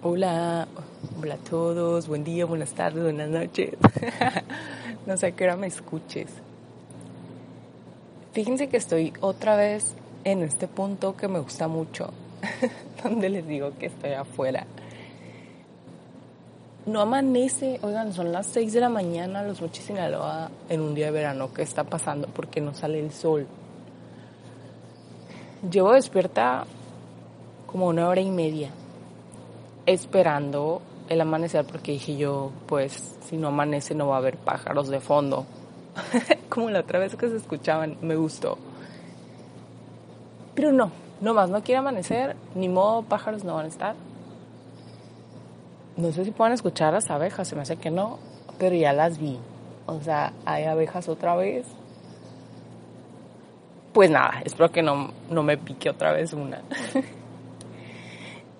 Hola, hola a todos, buen día, buenas tardes, buenas noches. no sé qué hora me escuches. Fíjense que estoy otra vez en este punto que me gusta mucho, donde les digo que estoy afuera. No amanece, oigan, son las 6 de la mañana, los mochis Sinaloa, en un día de verano. ¿Qué está pasando? Porque no sale el sol. Llevo despierta como una hora y media esperando el amanecer porque dije yo, pues si no amanece no va a haber pájaros de fondo. Como la otra vez que se escuchaban, me gustó. Pero no, no más, no quiere amanecer, ni modo, pájaros no van a estar. No sé si pueden escuchar las abejas, se me hace que no, pero ya las vi. O sea, hay abejas otra vez. Pues nada, espero que no, no me pique otra vez una.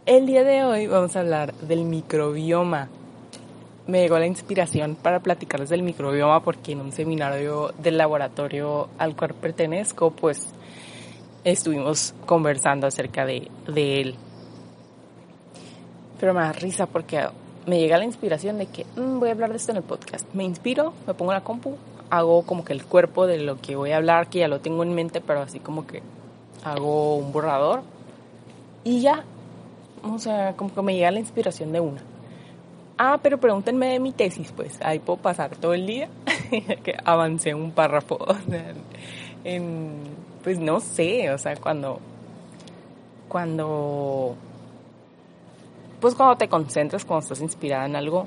El día de hoy vamos a hablar del microbioma. Me llegó la inspiración para platicarles del microbioma porque en un seminario del laboratorio al cual pertenezco, pues estuvimos conversando acerca de, él. Pero me da risa porque me llega la inspiración de que mm, voy a hablar de esto en el podcast. Me inspiro, me pongo la compu, hago como que el cuerpo de lo que voy a hablar, que ya lo tengo en mente, pero así como que hago un borrador y ya o sea, como que me llega la inspiración de una. Ah, pero pregúntenme de mi tesis, pues ahí puedo pasar todo el día que avancé un párrafo. Pues no sé, o sea, cuando, cuando, pues cuando te concentras, cuando estás inspirada en algo,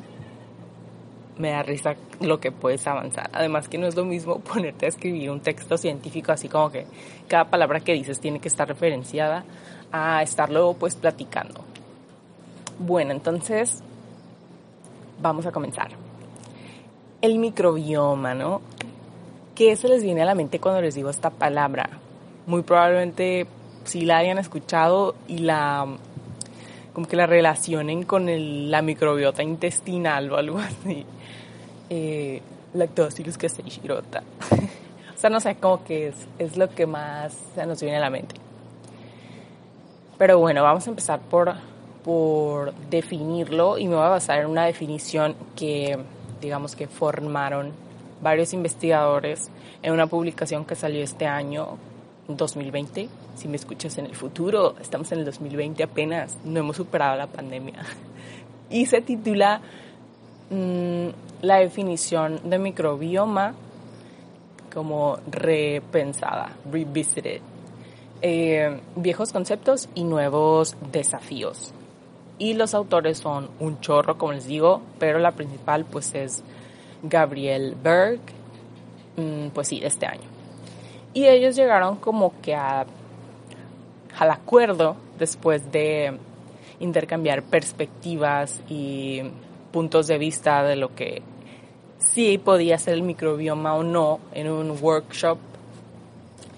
me da risa lo que puedes avanzar. Además que no es lo mismo ponerte a escribir un texto científico así como que cada palabra que dices tiene que estar referenciada a estarlo pues platicando. Bueno, entonces vamos a comenzar. El microbioma, ¿no? ¿Qué se les viene a la mente cuando les digo esta palabra? Muy probablemente si la hayan escuchado y la como que la relacionen con la microbiota intestinal o algo así. Eh, casei shirota. o sea, no sé, cómo que es, es lo que más se nos viene a la mente. Pero bueno, vamos a empezar por, por definirlo y me voy a basar en una definición que digamos que formaron varios investigadores en una publicación que salió este año 2020. Si me escuchas en el futuro, estamos en el 2020 apenas, no hemos superado la pandemia. Y se titula mm, La definición de microbioma como repensada, revisited. Eh, viejos conceptos y nuevos desafíos. Y los autores son un chorro, como les digo, pero la principal pues es Gabriel Berg, mm, pues sí, este año. Y ellos llegaron como que a, al acuerdo después de intercambiar perspectivas y puntos de vista de lo que sí podía ser el microbioma o no en un workshop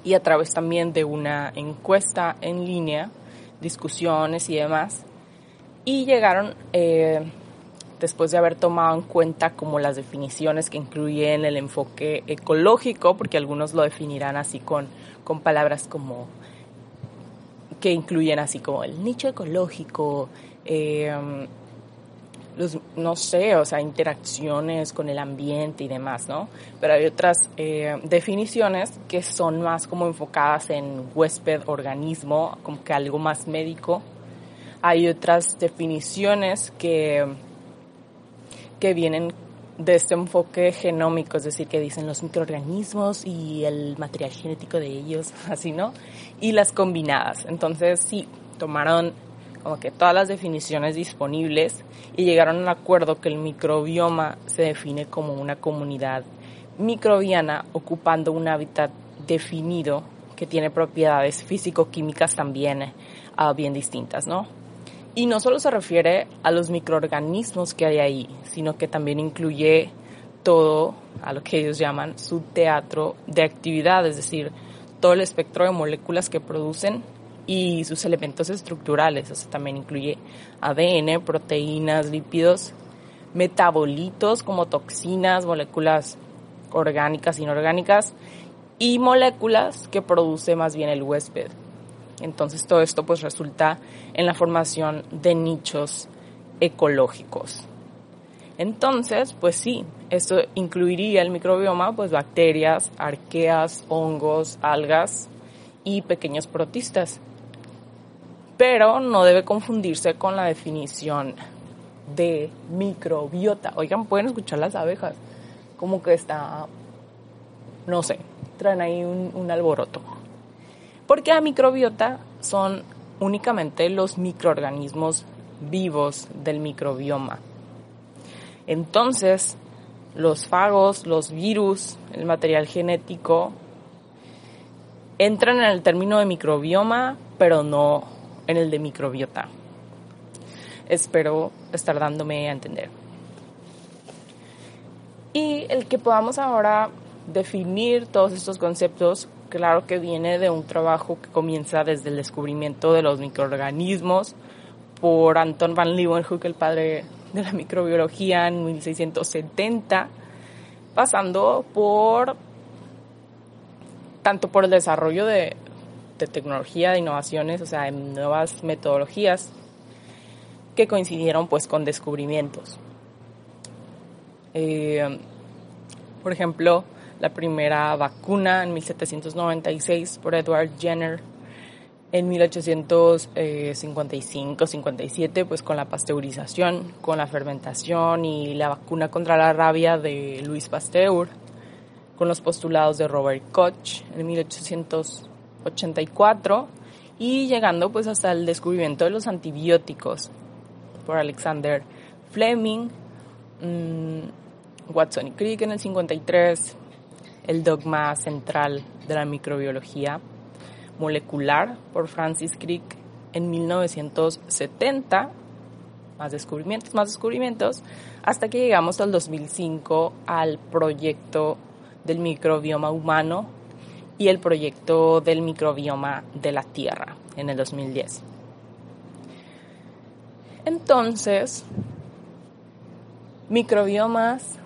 y a través también de una encuesta en línea, discusiones y demás. Y llegaron, eh, después de haber tomado en cuenta como las definiciones que incluyen el enfoque ecológico, porque algunos lo definirán así con, con palabras como que incluyen así como el nicho ecológico, eh, no sé, o sea, interacciones con el ambiente y demás, ¿no? Pero hay otras eh, definiciones que son más como enfocadas en huésped, organismo, como que algo más médico. Hay otras definiciones que, que vienen de este enfoque genómico, es decir, que dicen los microorganismos y el material genético de ellos, así, ¿no? Y las combinadas. Entonces, sí, tomaron que todas las definiciones disponibles y llegaron a un acuerdo que el microbioma se define como una comunidad microbiana ocupando un hábitat definido que tiene propiedades físico-químicas también eh, bien distintas, ¿no? Y no solo se refiere a los microorganismos que hay ahí, sino que también incluye todo a lo que ellos llaman su teatro de actividad, es decir, todo el espectro de moléculas que producen y sus elementos estructurales, eso también incluye ADN, proteínas, lípidos, metabolitos como toxinas, moléculas orgánicas, inorgánicas y moléculas que produce más bien el huésped. Entonces todo esto pues resulta en la formación de nichos ecológicos. Entonces, pues sí, esto incluiría el microbioma, pues bacterias, arqueas, hongos, algas y pequeños protistas. Pero no debe confundirse con la definición de microbiota. Oigan, pueden escuchar las abejas, como que está, no sé, traen ahí un, un alboroto. Porque la microbiota son únicamente los microorganismos vivos del microbioma. Entonces, los fagos, los virus, el material genético, entran en el término de microbioma, pero no en el de microbiota. Espero estar dándome a entender. Y el que podamos ahora definir todos estos conceptos, claro que viene de un trabajo que comienza desde el descubrimiento de los microorganismos por Anton van Leeuwenhoek, el padre de la microbiología en 1670, pasando por tanto por el desarrollo de, tecnología, de innovaciones, o sea, en nuevas metodologías que coincidieron pues con descubrimientos. Eh, por ejemplo, la primera vacuna en 1796 por Edward Jenner en 1855-57, pues con la pasteurización, con la fermentación y la vacuna contra la rabia de Louis Pasteur, con los postulados de Robert Koch en 1884 y llegando pues hasta el descubrimiento de los antibióticos por Alexander Fleming, mm, Watson y Crick en el 53, el dogma central de la microbiología molecular por Francis Crick en 1970, más descubrimientos, más descubrimientos, hasta que llegamos al 2005 al proyecto del microbioma humano y el proyecto del microbioma de la Tierra en el 2010. Entonces, microbiomas,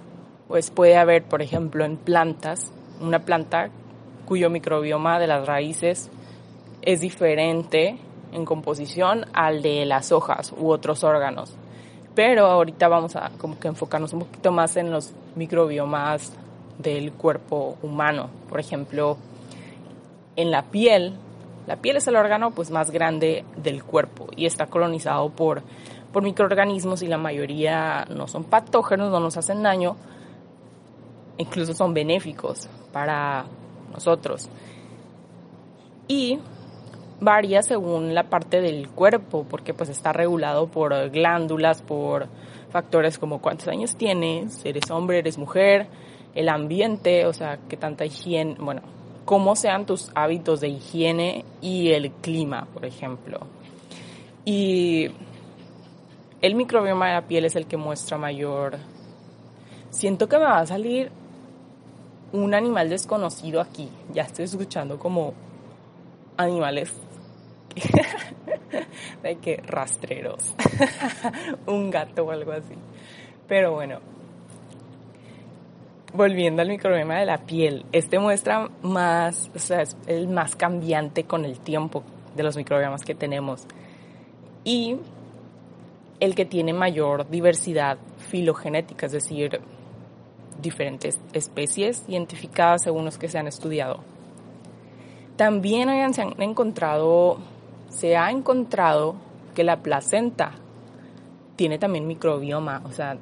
pues puede haber, por ejemplo, en plantas, una planta cuyo microbioma de las raíces es diferente en composición al de las hojas u otros órganos. Pero ahorita vamos a como que enfocarnos un poquito más en los microbiomas del cuerpo humano. Por ejemplo, en la piel, la piel es el órgano pues más grande del cuerpo y está colonizado por, por microorganismos y la mayoría no son patógenos, no nos hacen daño, incluso son benéficos para nosotros. Y varía según la parte del cuerpo, porque pues está regulado por glándulas, por factores como cuántos años tienes, eres hombre, eres mujer, el ambiente, o sea, qué tanta higiene, bueno, cómo sean tus hábitos de higiene y el clima, por ejemplo. Y el microbioma de la piel es el que muestra mayor... Siento que me va a salir un animal desconocido aquí. Ya estoy escuchando como animales de que rastreros, un gato o algo así. Pero bueno, volviendo al microbioma de la piel, este muestra más, o sea, es el más cambiante con el tiempo de los microbiomas que tenemos. Y el que tiene mayor diversidad filogenética, es decir, diferentes especies identificadas según los que se han estudiado. También se han encontrado se ha encontrado que la placenta tiene también microbioma, o sea,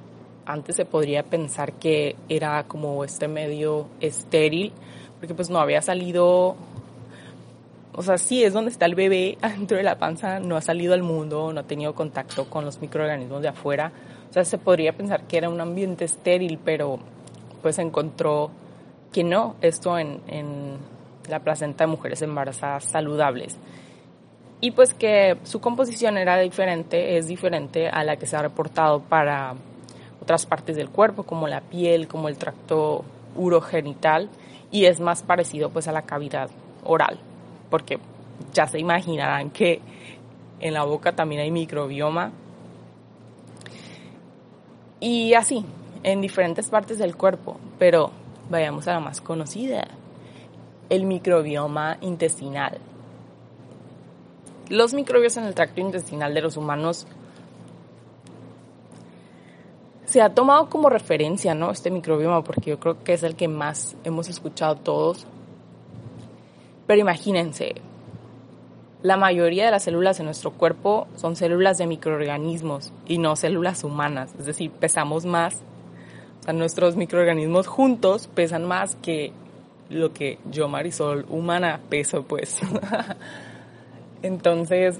antes se podría pensar que era como este medio estéril, porque pues no había salido, o sea, sí es donde está el bebé dentro de la panza, no ha salido al mundo, no ha tenido contacto con los microorganismos de afuera, o sea, se podría pensar que era un ambiente estéril, pero pues encontró que no, esto en, en la placenta de mujeres embarazadas saludables. Y pues que su composición era diferente, es diferente a la que se ha reportado para otras partes del cuerpo, como la piel, como el tracto urogenital, y es más parecido pues a la cavidad oral, porque ya se imaginarán que en la boca también hay microbioma. Y así, en diferentes partes del cuerpo, pero vayamos a la más conocida, el microbioma intestinal. Los microbios en el tracto intestinal de los humanos se ha tomado como referencia, ¿no? Este microbioma, porque yo creo que es el que más hemos escuchado todos. Pero imagínense, la mayoría de las células en nuestro cuerpo son células de microorganismos y no células humanas, es decir, pesamos más. O sea, nuestros microorganismos juntos pesan más que lo que yo, Marisol, humana, peso, pues. Entonces,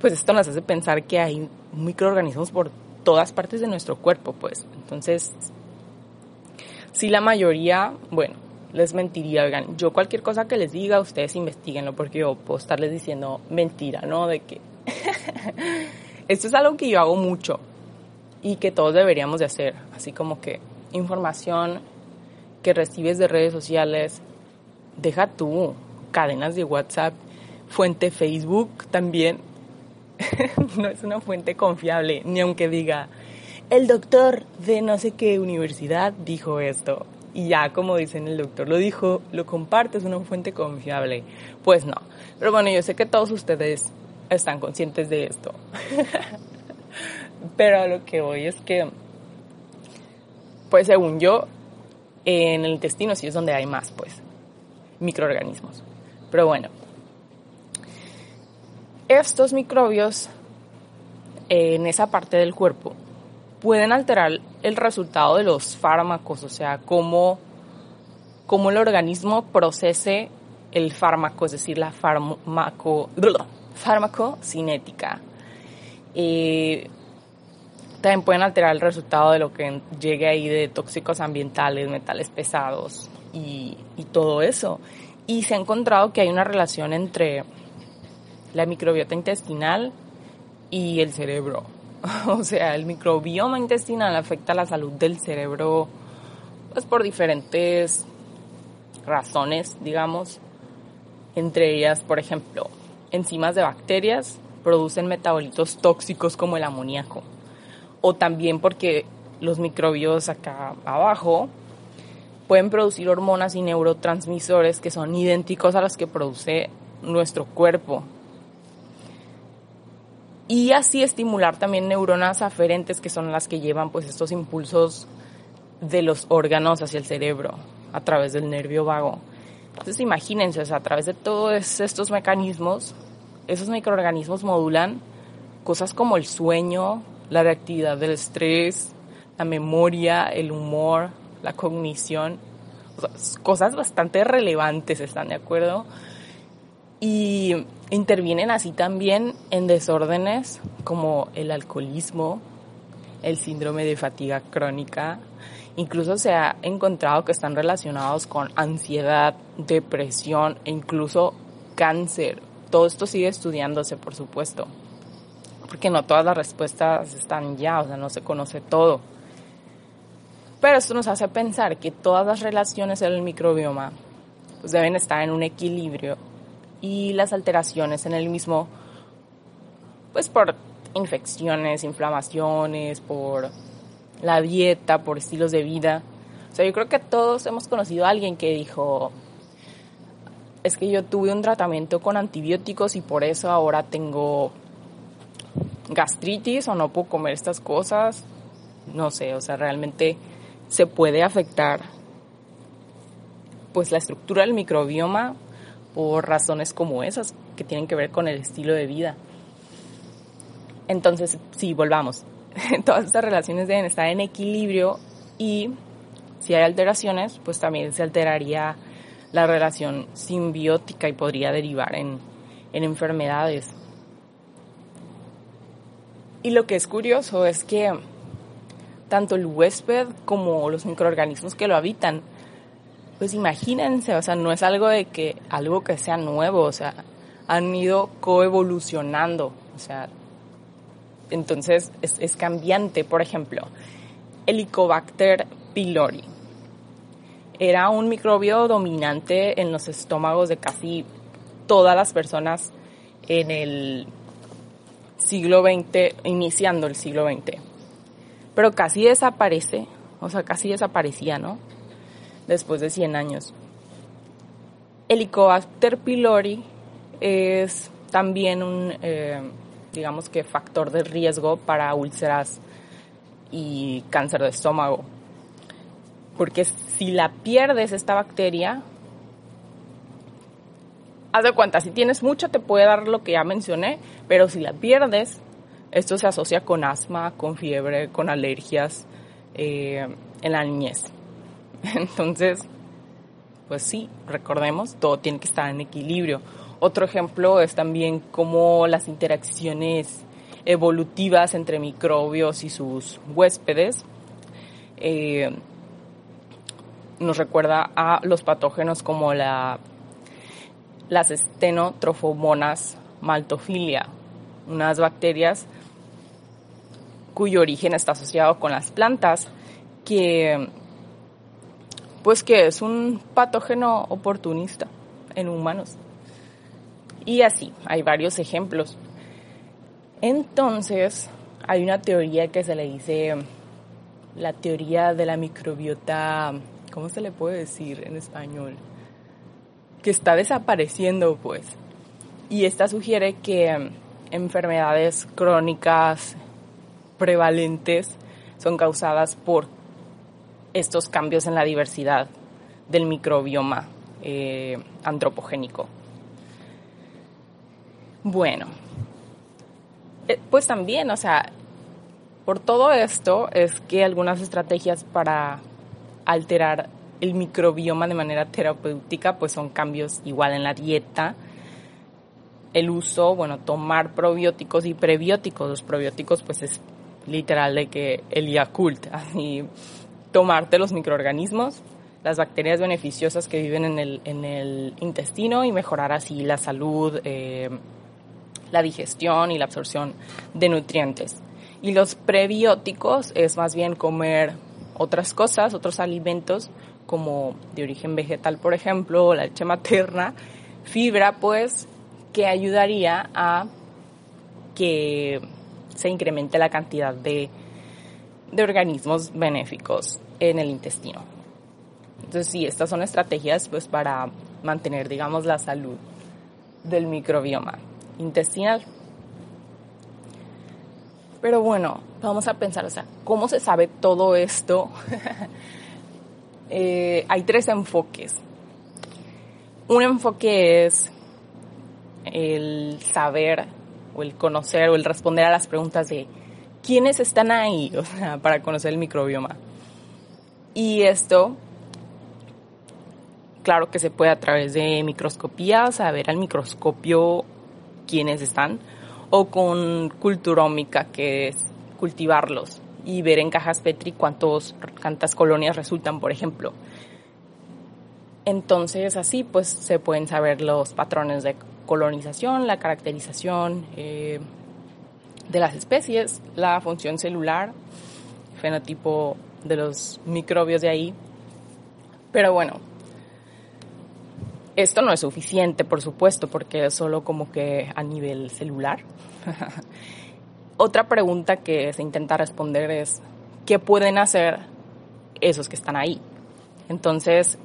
pues esto nos hace pensar que hay microorganismos por todas partes de nuestro cuerpo, pues. Entonces, si la mayoría, bueno, les mentiría, oigan, yo cualquier cosa que les diga, ustedes investiguenlo, porque yo puedo estarles diciendo mentira, ¿no? De que esto es algo que yo hago mucho y que todos deberíamos de hacer, así como que información que recibes de redes sociales, deja tú, cadenas de WhatsApp, fuente Facebook también, no es una fuente confiable, ni aunque diga, el doctor de no sé qué universidad dijo esto. Y ya, como dicen, el doctor lo dijo, lo comparte, es una fuente confiable. Pues no. Pero bueno, yo sé que todos ustedes están conscientes de esto. Pero lo que voy es que, pues según yo, en el intestino sí es donde hay más, pues, microorganismos. Pero bueno, estos microbios en esa parte del cuerpo pueden alterar el resultado de los fármacos, o sea, cómo, cómo el organismo procese el fármaco, es decir, la fármaco, farmacocinética. Eh, también pueden alterar el resultado de lo que llegue ahí de tóxicos ambientales, metales pesados y todo eso. Y se ha encontrado que hay una relación entre la microbiota intestinal y el cerebro. O sea, el microbioma intestinal afecta la salud del cerebro pues por diferentes razones, digamos. Entre ellas, por ejemplo, enzimas de bacterias producen metabolitos tóxicos como el amoníaco. O también porque los microbios acá abajo pueden producir hormonas y neurotransmisores que son idénticos a los que produce nuestro cuerpo y así estimular también neuronas aferentes que son las que llevan pues estos impulsos de los órganos hacia el cerebro a través del nervio vago. Entonces imagínense, a través de todos estos mecanismos, esos microorganismos modulan cosas como el sueño, la reactividad del estrés, la memoria, el humor, la cognición, cosas bastante relevantes, ¿están de acuerdo? Y intervienen así también en desórdenes como el alcoholismo, el síndrome de fatiga crónica. Incluso se ha encontrado que están relacionados con ansiedad, depresión e incluso cáncer. Todo esto sigue estudiándose, por supuesto, porque no todas las respuestas están ya, o sea, no se conoce todo. Pero esto nos hace pensar que todas las relaciones en el microbioma pues deben estar en un equilibrio y las alteraciones en el mismo, pues por infecciones, inflamaciones, por la dieta, por estilos de vida. O sea, yo creo que todos hemos conocido a alguien que dijo, es que yo tuve un tratamiento con antibióticos y por eso ahora tengo gastritis o no puedo comer estas cosas. No sé, o sea, realmente se puede afectar pues la estructura del microbioma por razones como esas que tienen que ver con el estilo de vida. Entonces, sí, volvamos. Todas estas relaciones deben estar en equilibrio y si hay alteraciones, pues también se alteraría la relación simbiótica y podría derivar en, en enfermedades. Y lo que es curioso es que tanto el huésped como los microorganismos que lo habitan pues imagínense, o sea, no es algo de que algo que sea nuevo, o sea, han ido coevolucionando, o sea, entonces es, es cambiante. Por ejemplo, Helicobacter pylori era un microbio dominante en los estómagos de casi todas las personas en el siglo XX, iniciando el siglo XX. Pero casi desaparece, o sea, casi desaparecía, ¿no? Después de 100 años. Helicobacter pylori es también un, eh, digamos que, factor de riesgo para úlceras y cáncer de estómago. Porque si la pierdes esta bacteria, haz de cuenta, si tienes mucho te puede dar lo que ya mencioné, pero si la pierdes, esto se asocia con asma, con fiebre, con alergias eh, en la niñez. Entonces, pues sí, recordemos, todo tiene que estar en equilibrio. Otro ejemplo es también cómo las interacciones evolutivas entre microbios y sus huéspedes eh, nos recuerda a los patógenos como la, las estenotrofomonas maltofilia, unas bacterias cuyo origen está asociado con las plantas, que pues que es un patógeno oportunista en humanos. Y así, hay varios ejemplos. Entonces, hay una teoría que se le dice la teoría de la microbiota, ¿cómo se le puede decir en español? Que está desapareciendo, pues. Y esta sugiere que enfermedades crónicas prevalentes son causadas por estos cambios en la diversidad del microbioma eh, antropogénico. Bueno, eh, pues también, o sea, por todo esto es que algunas estrategias para alterar el microbioma de manera terapéutica pues son cambios igual en la dieta, el uso, bueno, tomar probióticos y prebióticos. Los probióticos pues es literal de que el Yakult, así tomarte los microorganismos, las bacterias beneficiosas que viven en el, intestino y mejorar así la salud, eh, la digestión y la absorción de nutrientes. Y los prebióticos es más bien comer otras cosas, otros alimentos como de origen vegetal, por ejemplo, la leche materna, fibra, pues, que ayudaría a que se incremente la cantidad de, de organismos benéficos en el intestino. Entonces sí, estas son estrategias pues para mantener, digamos, la salud del microbioma intestinal. Pero bueno, vamos a pensar, o sea, ¿cómo se sabe todo esto? Eh, hay tres enfoques. Un enfoque es el saber o el conocer o el responder a las preguntas de quiénes están ahí, o sea, para conocer el microbioma. Y esto, claro que se puede a través de microscopía, saber al microscopio quiénes están, o con culturómica, que es cultivarlos y ver en cajas Petri cuántos, cuántas colonias resultan, por ejemplo. Entonces así pues se pueden saber los patrones de colonización, la caracterización eh, de las especies, la función celular, fenotipo de los microbios de ahí. Pero bueno, esto no es suficiente, por supuesto, porque es solo como que a nivel celular. Otra pregunta que se intenta responder es, ¿qué pueden hacer esos que están ahí? Entonces,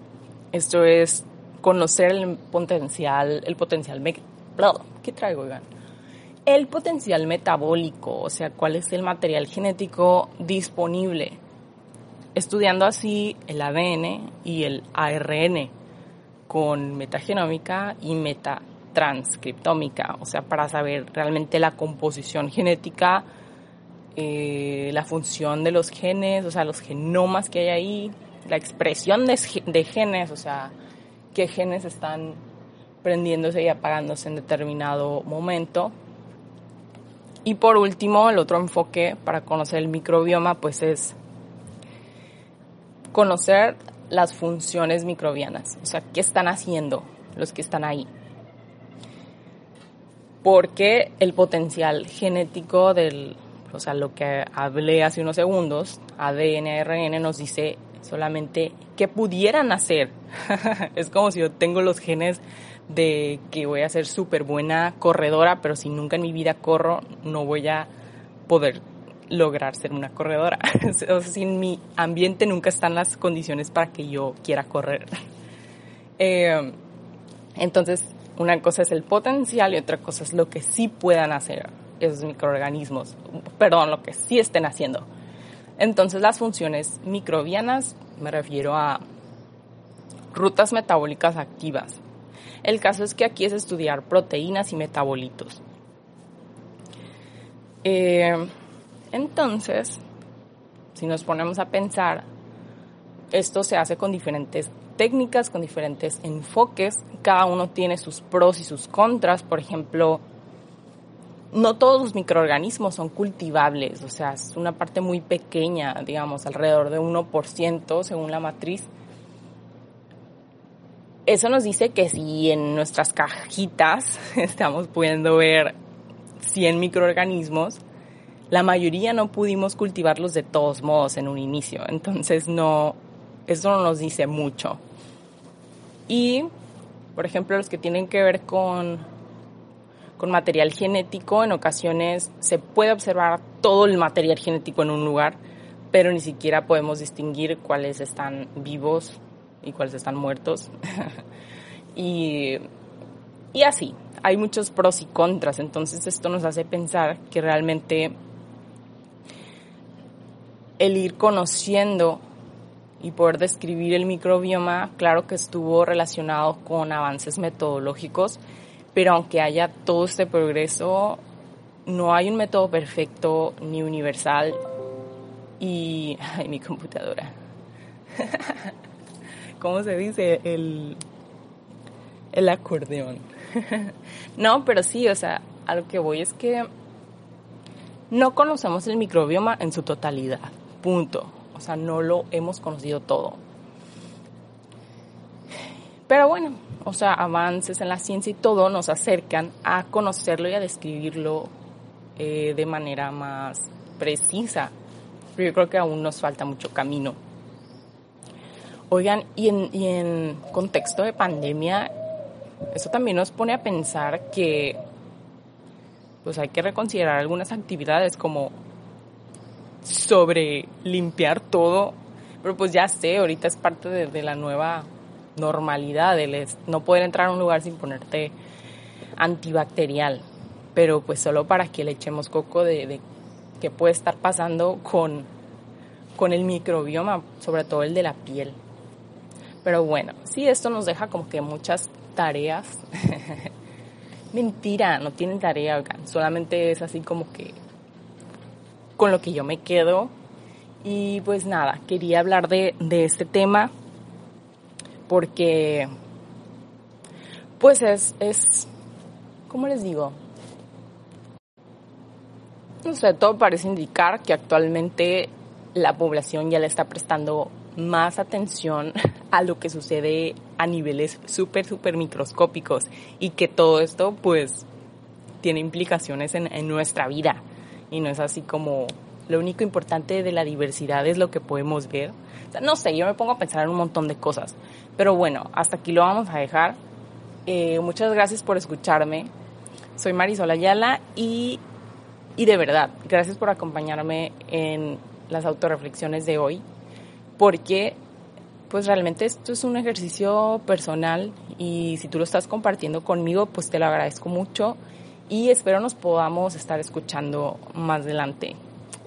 esto es conocer el potencial, el potencial, ¿qué traigo, Iván? El potencial metabólico, o sea, cuál es el material genético disponible estudiando así el ADN y el ARN con metagenómica y metatranscriptómica, o sea, para saber realmente la composición genética, eh, la función de los genes, o sea, los genomas que hay ahí, la expresión de, de genes, o sea, qué genes están prendiéndose y apagándose en determinado momento. Y por último, el otro enfoque para conocer el microbioma, pues es conocer las funciones microbianas, o sea, qué están haciendo los que están ahí. Porque el potencial genético del, o sea, lo que hablé hace unos segundos, ADN, ARN, nos dice solamente qué pudieran hacer. es como si yo tengo los genes de que voy a ser súper buena corredora, pero si nunca en mi vida corro, no voy a poder lograr ser una corredora. o sea, si en mi ambiente nunca están las condiciones para que yo quiera correr. Eh, entonces, una cosa es el potencial y otra cosa es lo que sí puedan hacer esos microorganismos. Perdón, lo que sí estén haciendo. Entonces las funciones microbianas me refiero a rutas metabólicas activas. El caso es que aquí es estudiar proteínas y metabolitos. Eh, entonces, si nos ponemos a pensar, esto se hace con diferentes técnicas, con diferentes enfoques. Cada uno tiene sus pros y sus contras. Por ejemplo, no todos los microorganismos son cultivables, o sea, es una parte muy pequeña, digamos, alrededor de 1% según la matriz. Eso nos dice que si en nuestras cajitas estamos pudiendo ver 100 microorganismos, la mayoría no pudimos cultivarlos de todos modos en un inicio, entonces no, eso no nos dice mucho. Y, por ejemplo, los que tienen que ver con con material genético, en ocasiones se puede observar todo el material genético en un lugar, pero ni siquiera podemos distinguir cuáles están vivos y cuáles están muertos. y, y así, hay muchos pros y contras, entonces esto nos hace pensar que realmente el ir conociendo y poder describir el microbioma, claro que estuvo relacionado con avances metodológicos pero aunque haya todo este progreso, no hay un método perfecto ni universal. Y. Ay, mi computadora. ¿Cómo se dice? El. El acordeón. no, pero sí, o sea, a lo que voy es que no conocemos el microbioma en su totalidad. Punto. O sea, no lo hemos conocido todo. Pero bueno, o sea, avances en la ciencia y todo nos acercan a conocerlo y a describirlo eh, de manera más precisa. Pero yo creo que aún nos falta mucho camino. Oigan, y en, y en contexto de pandemia, eso también nos pone a pensar que pues hay que reconsiderar algunas actividades como sobre limpiar todo, pero pues ya sé, ahorita es parte de la nueva normalidad, el no poder entrar a un lugar sin ponerte antibacterial, pero pues solo para que le echemos coco de, qué puede estar pasando con, con el microbioma, sobre todo el de la piel. Pero bueno, sí, esto nos deja como que muchas tareas. Mentira, no tienen tarea, solamente es así como que con lo que yo me quedo. Y pues nada, quería hablar de, de este tema porque pues es, es, ¿cómo les digo? No sé, todo parece indicar que actualmente la población ya le está prestando más atención a lo que sucede a niveles súper, súper microscópicos y que todo esto pues tiene implicaciones en, en nuestra vida y no es así como lo único importante de la diversidad es lo que podemos ver. no sé, yo me pongo a pensar en un montón de cosas. Pero bueno, hasta aquí lo vamos a dejar. Eh, muchas gracias por escucharme. Soy Marisol Ayala y, y de verdad, gracias por acompañarme en las autorreflexiones de hoy. Porque pues realmente esto es un ejercicio personal y si tú lo estás compartiendo conmigo, pues te lo agradezco mucho y espero nos podamos estar escuchando más adelante.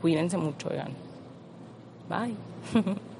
Cuídense mucho, oigan. Bye.